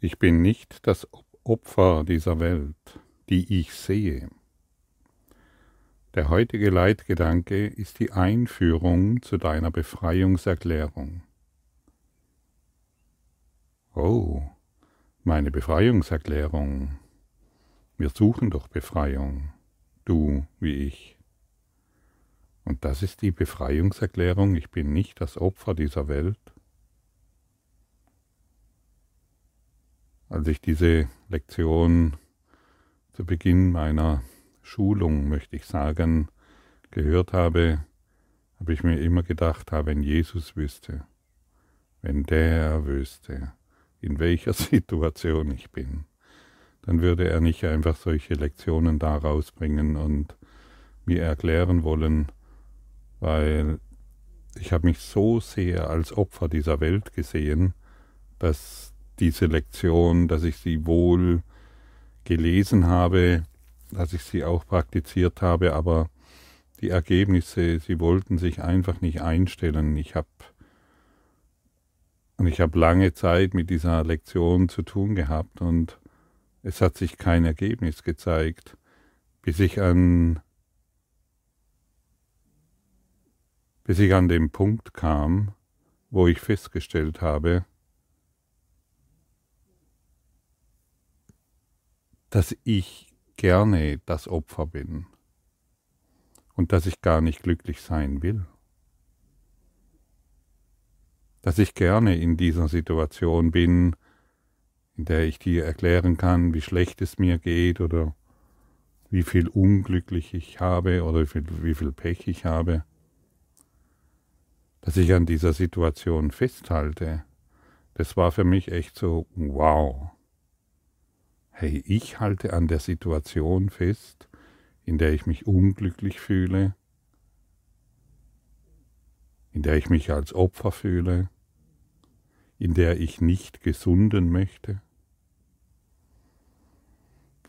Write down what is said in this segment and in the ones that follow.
Ich bin nicht das Opfer dieser Welt, die ich sehe. Der heutige Leitgedanke ist die Einführung zu deiner Befreiungserklärung. Oh, meine Befreiungserklärung. Wir suchen doch Befreiung, du wie ich. Und das ist die Befreiungserklärung, ich bin nicht das Opfer dieser Welt. Als ich diese Lektion zu Beginn meiner Schulung, möchte ich sagen, gehört habe, habe ich mir immer gedacht, wenn Jesus wüsste, wenn der wüsste, in welcher Situation ich bin, dann würde er nicht einfach solche Lektionen da rausbringen und mir erklären wollen, weil ich habe mich so sehr als Opfer dieser Welt gesehen, dass diese Lektion, dass ich sie wohl gelesen habe, dass ich sie auch praktiziert habe, aber die Ergebnisse, sie wollten sich einfach nicht einstellen. Ich habe und ich habe lange Zeit mit dieser Lektion zu tun gehabt und es hat sich kein Ergebnis gezeigt, bis ich an bis ich an den Punkt kam, wo ich festgestellt habe, dass ich gerne das Opfer bin und dass ich gar nicht glücklich sein will. Dass ich gerne in dieser Situation bin, in der ich dir erklären kann, wie schlecht es mir geht oder wie viel unglücklich ich habe oder wie viel, Pech ich habe dass ich an dieser Situation festhalte, das war für mich echt so, wow. Hey, ich halte an der Situation fest, in der ich mich unglücklich fühle, in der ich mich als Opfer fühle, in der ich nicht gesunden möchte.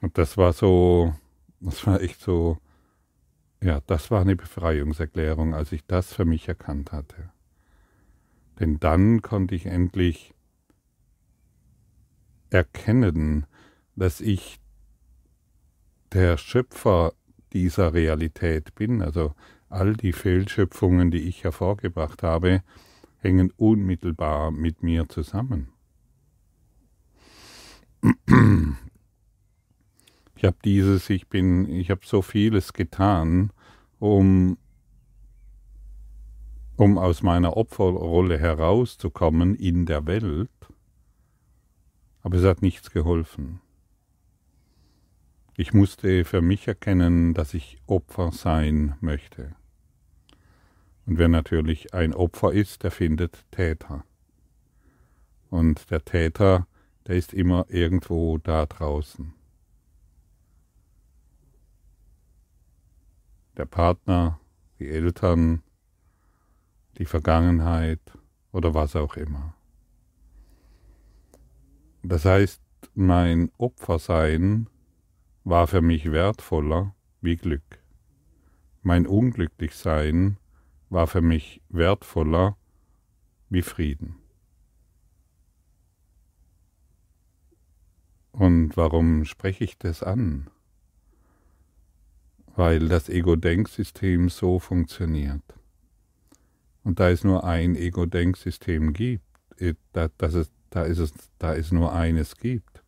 Und das war so, das war echt so, ja, das war eine Befreiungserklärung, als ich das für mich erkannt hatte. Denn dann konnte ich endlich erkennen, dass ich der Schöpfer dieser Realität bin. Also all die Fehlschöpfungen, die ich hervorgebracht habe, hängen unmittelbar mit mir zusammen. Ich habe dieses, ich bin, ich habe so vieles getan, um, um aus meiner Opferrolle herauszukommen in der Welt, aber es hat nichts geholfen. Ich musste für mich erkennen, dass ich Opfer sein möchte. Und wer natürlich ein Opfer ist, der findet Täter. Und der Täter, der ist immer irgendwo da draußen. der Partner, die Eltern, die Vergangenheit oder was auch immer. Das heißt, mein Opfersein war für mich wertvoller wie Glück. Mein Unglücklichsein war für mich wertvoller wie Frieden. Und warum spreche ich das an? weil das Ego-Denksystem so funktioniert. Und da es nur ein Ego-Denksystem gibt, äh, da, es, da, ist es, da es nur eines gibt,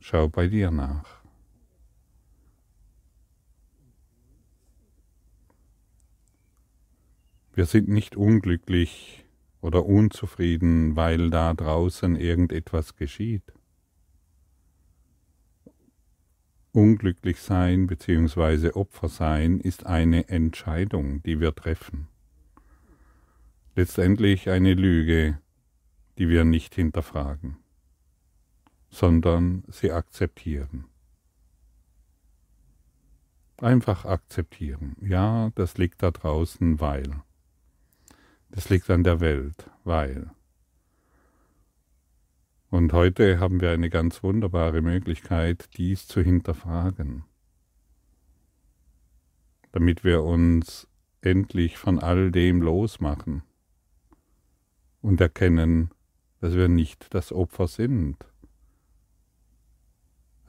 schau bei dir nach. Wir sind nicht unglücklich oder unzufrieden, weil da draußen irgendetwas geschieht. Unglücklich sein bzw. Opfer sein ist eine Entscheidung, die wir treffen. Letztendlich eine Lüge, die wir nicht hinterfragen, sondern sie akzeptieren. Einfach akzeptieren. Ja, das liegt da draußen, weil. Das liegt an der Welt, weil. Und heute haben wir eine ganz wunderbare Möglichkeit, dies zu hinterfragen, damit wir uns endlich von all dem losmachen und erkennen, dass wir nicht das Opfer sind,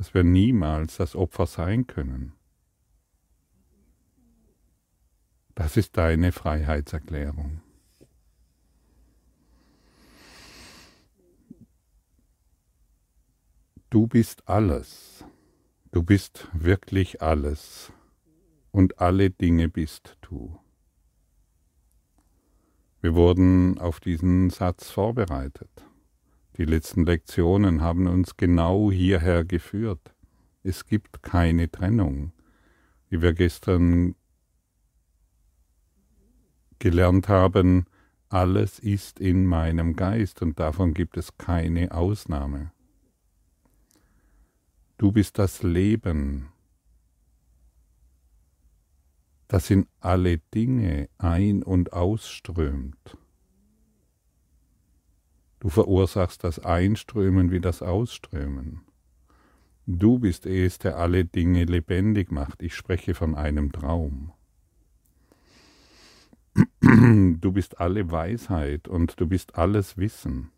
dass wir niemals das Opfer sein können. Das ist deine Freiheitserklärung. Du bist alles. Du bist wirklich alles. Und alle Dinge bist du. Wir wurden auf diesen Satz vorbereitet. Die letzten Lektionen haben uns genau hierher geführt. Es gibt keine Trennung. Wie wir gestern gelernt haben, alles ist in meinem Geist und davon gibt es keine Ausnahme. Du bist das Leben, das in alle Dinge ein- und ausströmt. Du verursachst das Einströmen wie das Ausströmen. Du bist es, der alle Dinge lebendig macht. Ich spreche von einem Traum. Du bist alle Weisheit und du bist alles Wissen.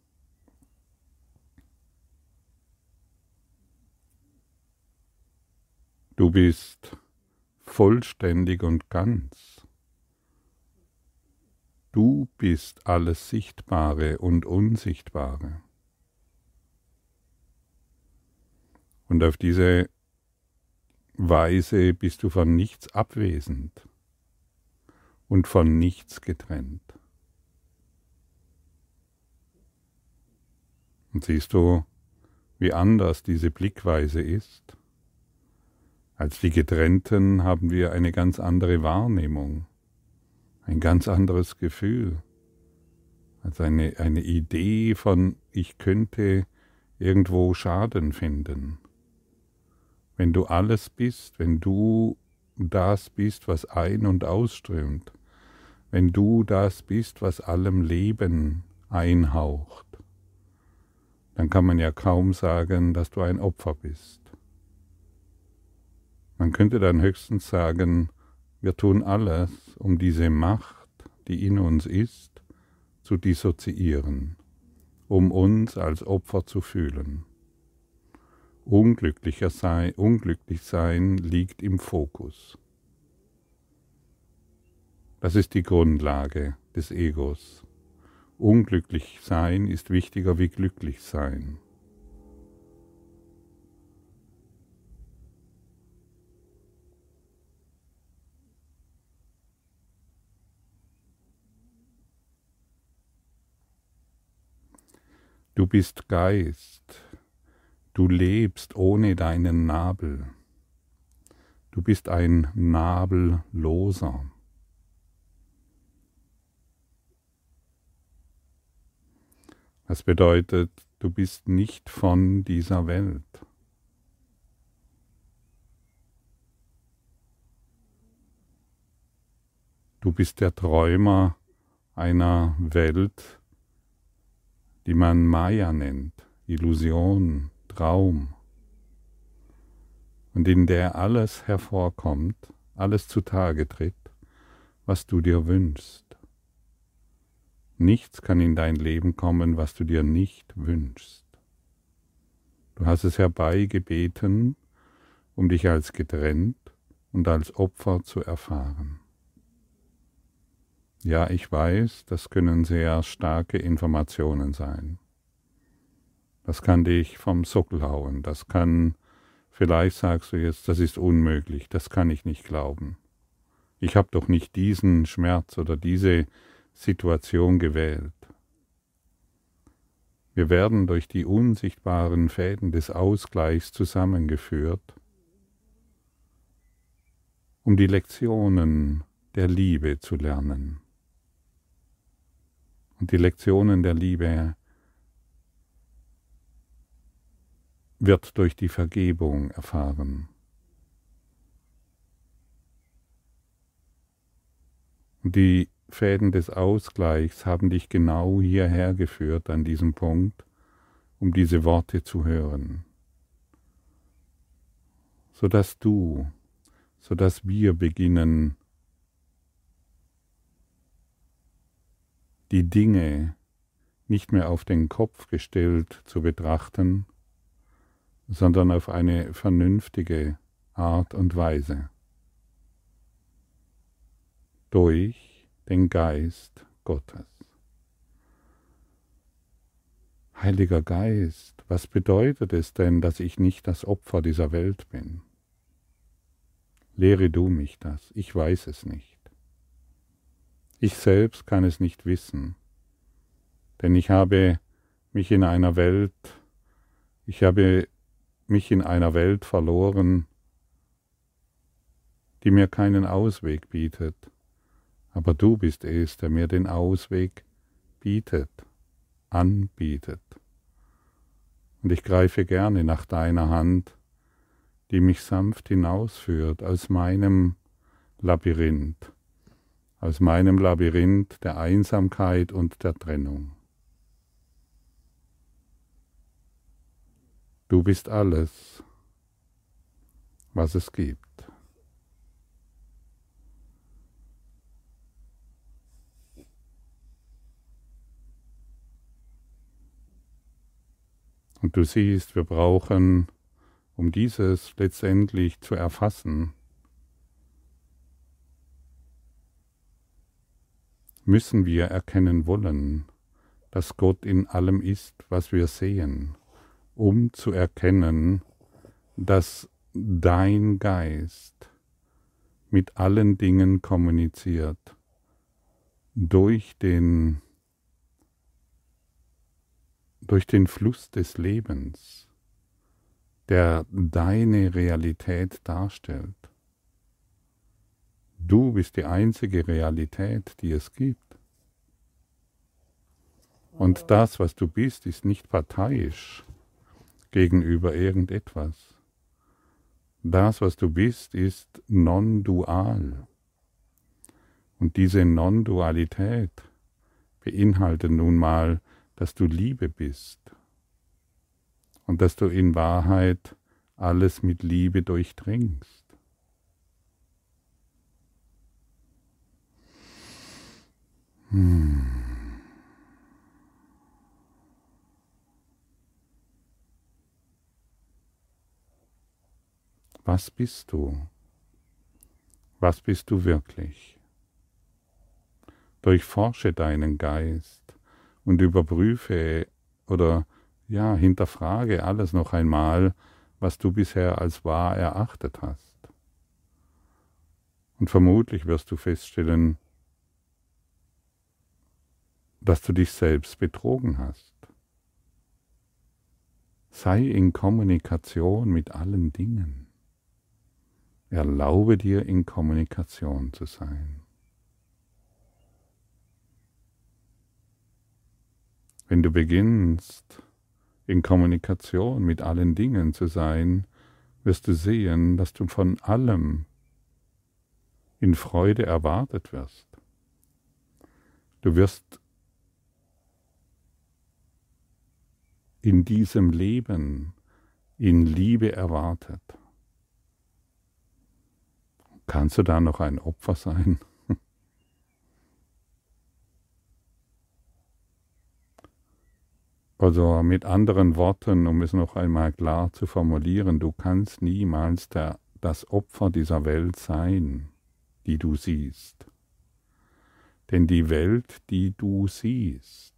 Du bist vollständig und ganz. Du bist alles Sichtbare und Unsichtbare. Und auf diese Weise bist du von nichts abwesend und von nichts getrennt. Und siehst du, wie anders diese Blickweise ist? Als die Getrennten haben wir eine ganz andere Wahrnehmung ein ganz anderes Gefühl, als eine, eine Idee von, ich könnte irgendwo Schaden finden. Wenn du alles bist, wenn du das bist, was ein- und ausströmt, wenn du das bist, was allem Leben einhaucht, dann kann man ja kaum sagen, dass du ein Opfer bist. Man könnte dann höchstens sagen, wir tun alles, um diese Macht, die in uns ist, zu dissoziieren, um uns als Opfer zu fühlen. Unglücklicher sei, unglücklich sein liegt im Fokus. Das ist die Grundlage des Egos. Unglücklich sein ist wichtiger wie glücklich sein. Du bist Geist, du lebst ohne deinen Nabel, du bist ein Nabelloser. Das bedeutet, du bist nicht von dieser Welt. Du bist der Träumer einer Welt, die man Maya nennt, Illusion, Traum, und in der alles hervorkommt, alles zutage tritt, was du dir wünschst. Nichts kann in dein Leben kommen, was du dir nicht wünschst. Du hast es herbeigebeten, um dich als getrennt und als Opfer zu erfahren. Ja, ich weiß, das können sehr starke Informationen sein. Das kann dich vom Sockel hauen, das kann, vielleicht sagst du jetzt, das ist unmöglich, das kann ich nicht glauben. Ich habe doch nicht diesen Schmerz oder diese Situation gewählt. Wir werden durch die unsichtbaren Fäden des Ausgleichs zusammengeführt, um die Lektionen der Liebe zu lernen und die Lektionen der Liebe wird durch die Vergebung erfahren. Und die Fäden des Ausgleichs haben dich genau hierher geführt an diesem Punkt, um diese Worte zu hören, sodass du, sodass wir beginnen, die Dinge nicht mehr auf den Kopf gestellt zu betrachten, sondern auf eine vernünftige Art und Weise. Durch den Geist Gottes. Heiliger Geist, was bedeutet es denn, dass ich nicht das Opfer dieser Welt bin? Lehre du mich das, ich weiß es nicht. Ich selbst kann es nicht wissen, denn ich habe mich in einer Welt, ich habe mich in einer Welt verloren, die mir keinen Ausweg bietet, aber du bist es, der mir den Ausweg bietet, anbietet. Und ich greife gerne nach deiner Hand, die mich sanft hinausführt aus meinem Labyrinth, aus meinem Labyrinth der Einsamkeit und der Trennung. Du bist alles, was es gibt. Und du siehst, wir brauchen, um dieses letztendlich zu erfassen, müssen wir erkennen wollen, dass Gott in allem ist, was wir sehen um zu erkennen, dass dein Geist mit allen Dingen kommuniziert durch den, durch den Fluss des Lebens, der deine Realität darstellt. Du bist die einzige Realität, die es gibt. Und das, was du bist, ist nicht parteiisch gegenüber irgendetwas. Das, was du bist, ist non-dual. Und diese Non-Dualität beinhaltet nun mal, dass du Liebe bist und dass du in Wahrheit alles mit Liebe durchdringst. Hmm. Was bist du? Was bist du wirklich? Durchforsche deinen Geist und überprüfe oder ja, hinterfrage alles noch einmal, was du bisher als wahr erachtet hast. Und vermutlich wirst du feststellen, dass du dich selbst betrogen hast. Sei in Kommunikation mit allen Dingen. Erlaube dir in Kommunikation zu sein. Wenn du beginnst, in Kommunikation mit allen Dingen zu sein, wirst du sehen, dass du von allem in Freude erwartet wirst. Du wirst in diesem Leben in Liebe erwartet. Kannst du da noch ein Opfer sein? Also mit anderen Worten, um es noch einmal klar zu formulieren, du kannst niemals der, das Opfer dieser Welt sein, die du siehst. Denn die Welt, die du siehst,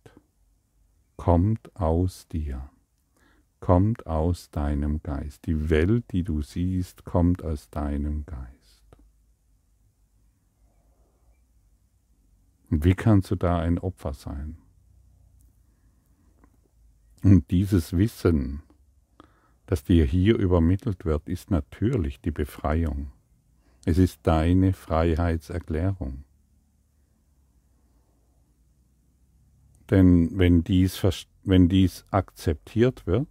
kommt aus dir, kommt aus deinem Geist. Die Welt, die du siehst, kommt aus deinem Geist. Und wie kannst du da ein Opfer sein? Und dieses Wissen, das dir hier übermittelt wird, ist natürlich die Befreiung. Es ist deine Freiheitserklärung. Denn wenn dies, wenn dies akzeptiert wird,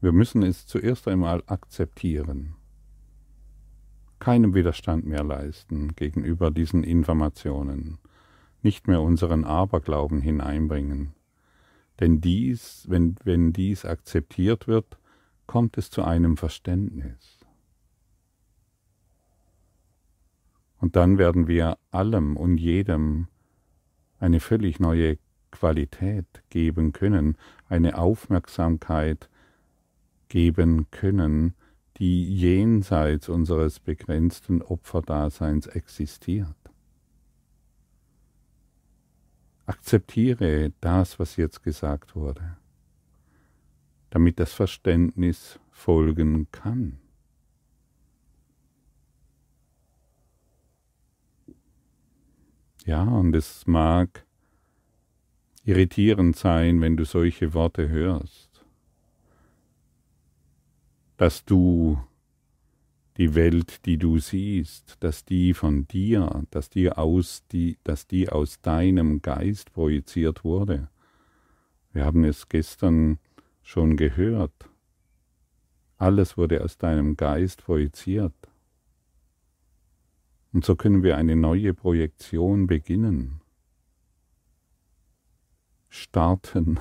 wir müssen es zuerst einmal akzeptieren, keinen Widerstand mehr leisten gegenüber diesen Informationen, nicht mehr unseren Aberglauben hineinbringen. Denn dies, wenn, wenn dies akzeptiert wird, kommt es zu einem Verständnis. Und dann werden wir allem und jedem eine völlig neue Qualität geben können, eine Aufmerksamkeit geben können, die jenseits unseres begrenzten Opferdaseins existiert. Akzeptiere das, was jetzt gesagt wurde, damit das Verständnis folgen kann. Ja, und es mag irritierend sein, wenn du solche Worte hörst, dass du die Welt, die du siehst, dass die von dir, dass die aus, die, dass die aus deinem Geist projiziert wurde. Wir haben es gestern schon gehört. Alles wurde aus deinem Geist projiziert. Und so können wir eine neue Projektion beginnen. Starten,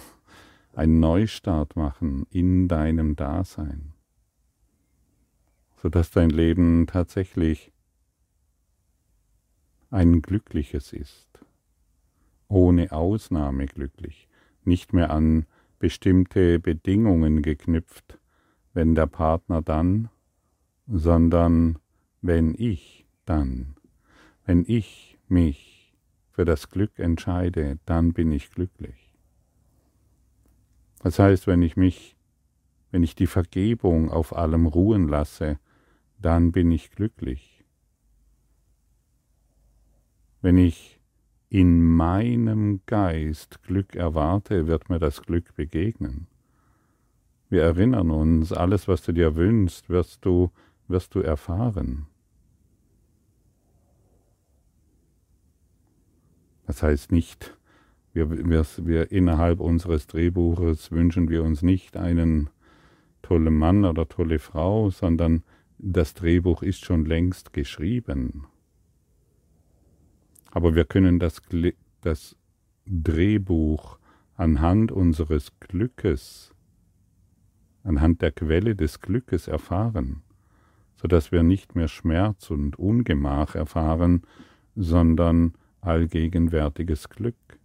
einen Neustart machen in deinem Dasein sodass dein Leben tatsächlich ein glückliches ist, ohne Ausnahme glücklich, nicht mehr an bestimmte Bedingungen geknüpft, wenn der Partner dann, sondern wenn ich dann, wenn ich mich für das Glück entscheide, dann bin ich glücklich. Das heißt, wenn ich mich, wenn ich die Vergebung auf allem ruhen lasse, dann bin ich glücklich. Wenn ich in meinem Geist Glück erwarte, wird mir das Glück begegnen. Wir erinnern uns, alles, was du dir wünschst, wirst du, wirst du erfahren. Das heißt nicht, wir, wir, wir innerhalb unseres Drehbuches wünschen wir uns nicht einen tollen Mann oder tolle Frau, sondern das Drehbuch ist schon längst geschrieben. Aber wir können das, das Drehbuch anhand unseres Glückes, anhand der Quelle des Glückes erfahren, so dass wir nicht mehr Schmerz und Ungemach erfahren, sondern allgegenwärtiges Glück,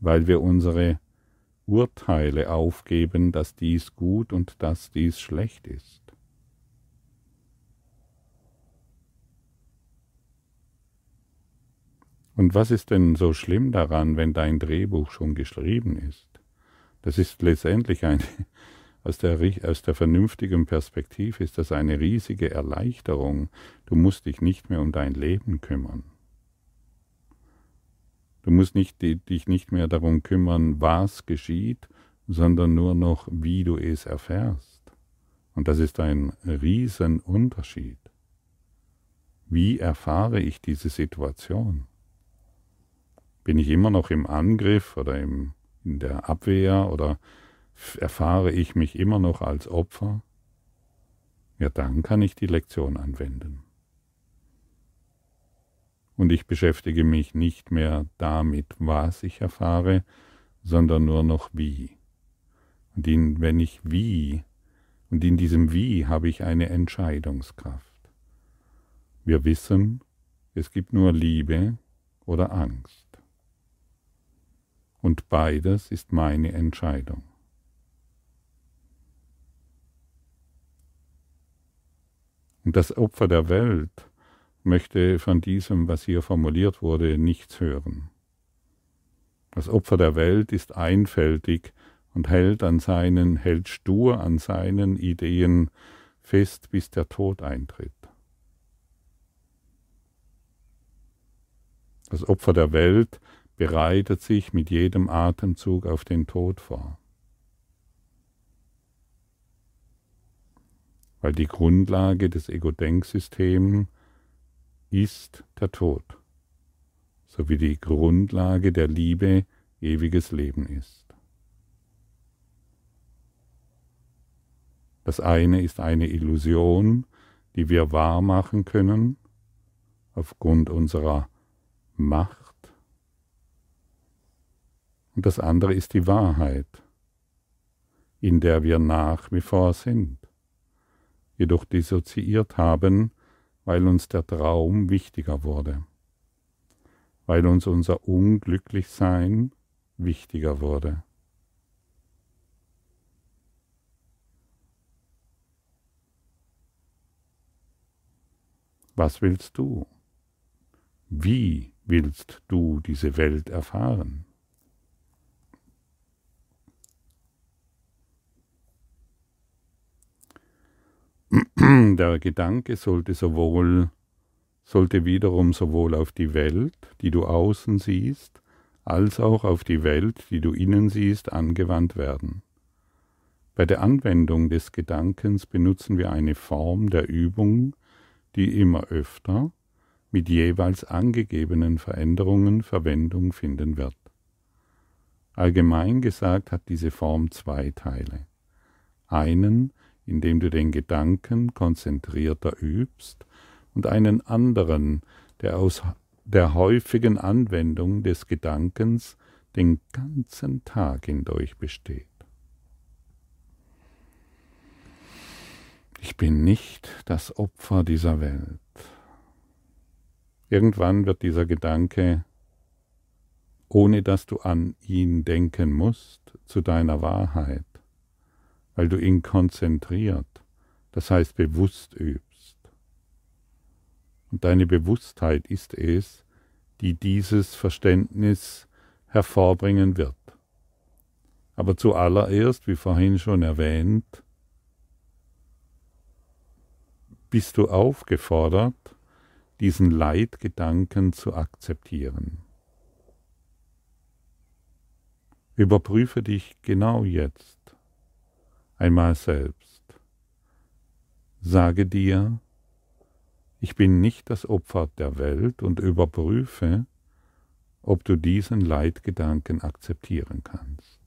weil wir unsere Urteile aufgeben, dass dies gut und dass dies schlecht ist. Und was ist denn so schlimm daran, wenn dein Drehbuch schon geschrieben ist? Das ist letztendlich eine, aus der, aus der vernünftigen Perspektive ist das eine riesige Erleichterung. Du musst dich nicht mehr um dein Leben kümmern. Du musst nicht, dich nicht mehr darum kümmern, was geschieht, sondern nur noch, wie du es erfährst. Und das ist ein Riesenunterschied. Wie erfahre ich diese Situation? Bin ich immer noch im Angriff oder im, in der Abwehr oder erfahre ich mich immer noch als Opfer? Ja, dann kann ich die Lektion anwenden. Und ich beschäftige mich nicht mehr damit, was ich erfahre, sondern nur noch wie. Und in, wenn ich wie, und in diesem Wie habe ich eine Entscheidungskraft. Wir wissen, es gibt nur Liebe oder Angst und beides ist meine Entscheidung. Und das Opfer der Welt möchte von diesem, was hier formuliert wurde, nichts hören. Das Opfer der Welt ist einfältig und hält an seinen, hält stur an seinen Ideen fest, bis der Tod eintritt. Das Opfer der Welt bereitet sich mit jedem Atemzug auf den Tod vor. Weil die Grundlage des Ego-Denksystems ist der Tod, so wie die Grundlage der Liebe ewiges Leben ist. Das eine ist eine Illusion, die wir wahr machen können aufgrund unserer Macht und das andere ist die Wahrheit, in der wir nach wie vor sind, jedoch dissoziiert haben, weil uns der Traum wichtiger wurde, weil uns unser Unglücklichsein wichtiger wurde. Was willst du? Wie willst du diese Welt erfahren? Der Gedanke sollte sowohl sollte wiederum sowohl auf die Welt, die du außen siehst, als auch auf die Welt, die du innen siehst, angewandt werden. Bei der Anwendung des Gedankens benutzen wir eine Form der Übung, die immer öfter mit jeweils angegebenen Veränderungen Verwendung finden wird. Allgemein gesagt hat diese Form zwei Teile. Einen, in dem du den Gedanken konzentrierter übst, und einen anderen, der aus der häufigen Anwendung des Gedankens den ganzen Tag hindurch besteht. Ich bin nicht das Opfer dieser Welt. Irgendwann wird dieser Gedanke, ohne dass du an ihn denken musst, zu deiner Wahrheit, weil du ihn konzentriert, das heißt bewusst übst. Und deine Bewusstheit ist es, die dieses Verständnis hervorbringen wird. Aber zuallererst, wie vorhin schon erwähnt, bist du aufgefordert, diesen Leitgedanken zu akzeptieren. Überprüfe dich genau jetzt einmal selbst. Sage dir, ich bin nicht das Opfer der Welt und überprüfe, ob du diesen Leitgedanken akzeptieren kannst.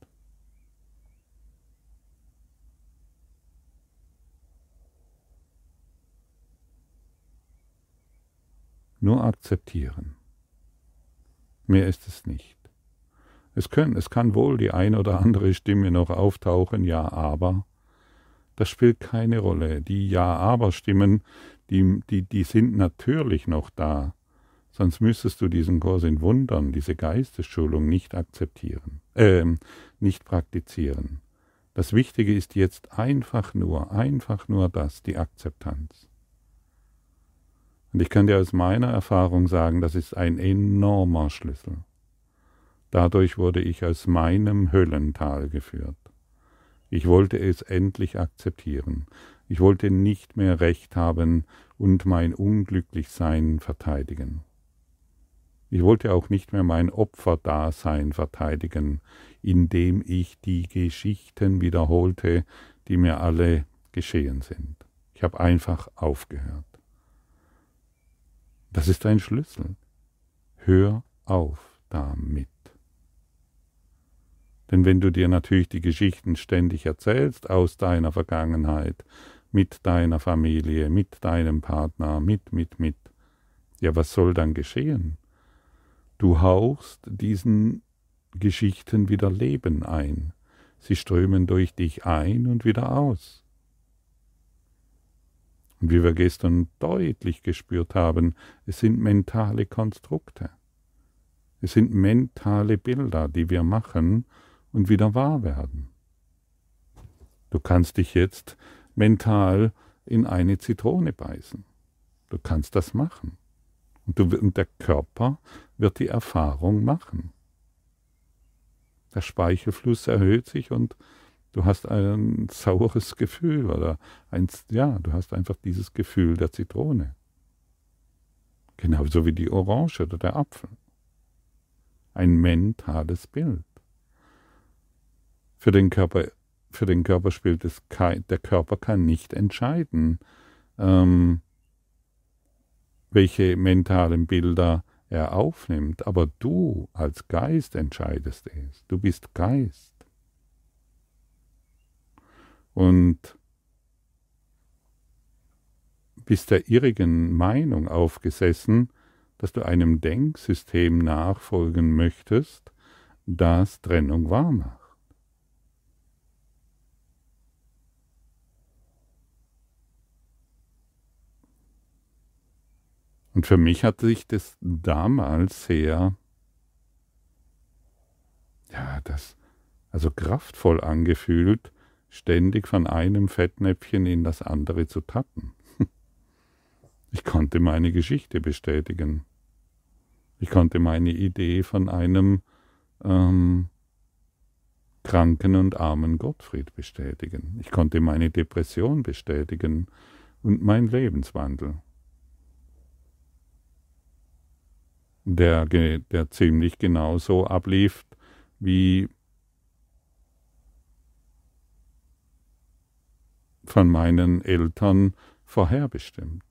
Nur akzeptieren. Mehr ist es nicht. Es, können, es kann wohl die ein oder andere Stimme noch auftauchen, ja, aber das spielt keine Rolle. Die Ja-Aber-Stimmen, die, die, die sind natürlich noch da. Sonst müsstest du diesen Kurs in Wundern, diese Geistesschulung nicht akzeptieren, äh, nicht praktizieren. Das Wichtige ist jetzt einfach nur, einfach nur das, die Akzeptanz. Und ich kann dir aus meiner Erfahrung sagen, das ist ein enormer Schlüssel. Dadurch wurde ich aus meinem Höllental geführt. Ich wollte es endlich akzeptieren. Ich wollte nicht mehr Recht haben und mein Unglücklichsein verteidigen. Ich wollte auch nicht mehr mein Opferdasein verteidigen, indem ich die Geschichten wiederholte, die mir alle geschehen sind. Ich habe einfach aufgehört. Das ist ein Schlüssel. Hör auf damit. Denn wenn du dir natürlich die Geschichten ständig erzählst aus deiner Vergangenheit, mit deiner Familie, mit deinem Partner, mit, mit, mit, ja, was soll dann geschehen? Du hauchst diesen Geschichten wieder Leben ein. Sie strömen durch dich ein und wieder aus. Und wie wir gestern deutlich gespürt haben, es sind mentale Konstrukte. Es sind mentale Bilder, die wir machen und wieder wahr werden. Du kannst dich jetzt mental in eine Zitrone beißen. Du kannst das machen. Und, du, und der Körper wird die Erfahrung machen. Der Speichelfluss erhöht sich und du hast ein saures Gefühl oder ein, ja, du hast einfach dieses Gefühl der Zitrone. Genauso wie die Orange oder der Apfel. Ein mentales Bild. Für den Körper, für den Körper spielt es kein, der Körper kann nicht entscheiden, ähm, welche mentalen Bilder er aufnimmt, aber du als Geist entscheidest es. Du bist Geist und bist der irrigen Meinung aufgesessen, dass du einem Denksystem nachfolgen möchtest, das Trennung wahr macht. Und für mich hat sich das damals sehr, ja, das, also kraftvoll angefühlt, ständig von einem Fettnäpfchen in das andere zu tappen. Ich konnte meine Geschichte bestätigen. Ich konnte meine Idee von einem ähm, kranken und armen Gottfried bestätigen. Ich konnte meine Depression bestätigen und mein Lebenswandel. Der, der ziemlich genauso ablief wie von meinen Eltern vorherbestimmt.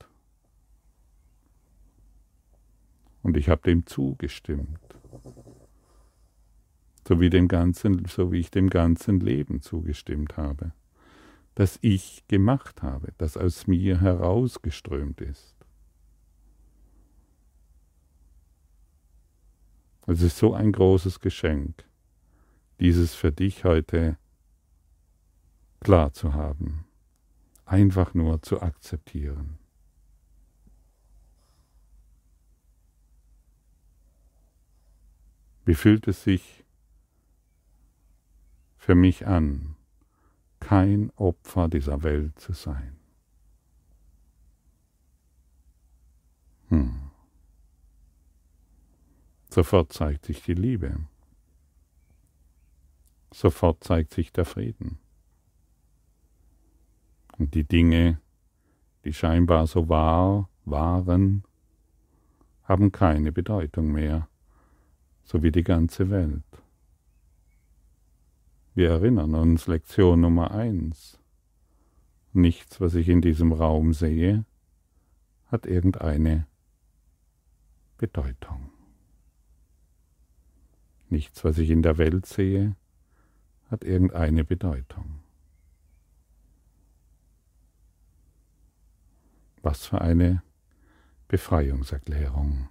Und ich habe dem zugestimmt. So wie, dem ganzen, so wie ich dem ganzen Leben zugestimmt habe, das ich gemacht habe, das aus mir herausgeströmt ist. Es ist so ein großes Geschenk, dieses für dich heute klar zu haben, einfach nur zu akzeptieren. Wie fühlt es sich für mich an, kein Opfer dieser Welt zu sein? Hm. Sofort zeigt sich die Liebe. Sofort zeigt sich der Frieden. Und die Dinge, die scheinbar so wahr waren, haben keine Bedeutung mehr so wie die ganze Welt. Wir erinnern uns Lektion Nummer eins. Nichts, was ich in diesem Raum sehe, hat irgendeine Bedeutung. Nichts, was ich in der Welt sehe, hat irgendeine Bedeutung. Was für eine Befreiungserklärung.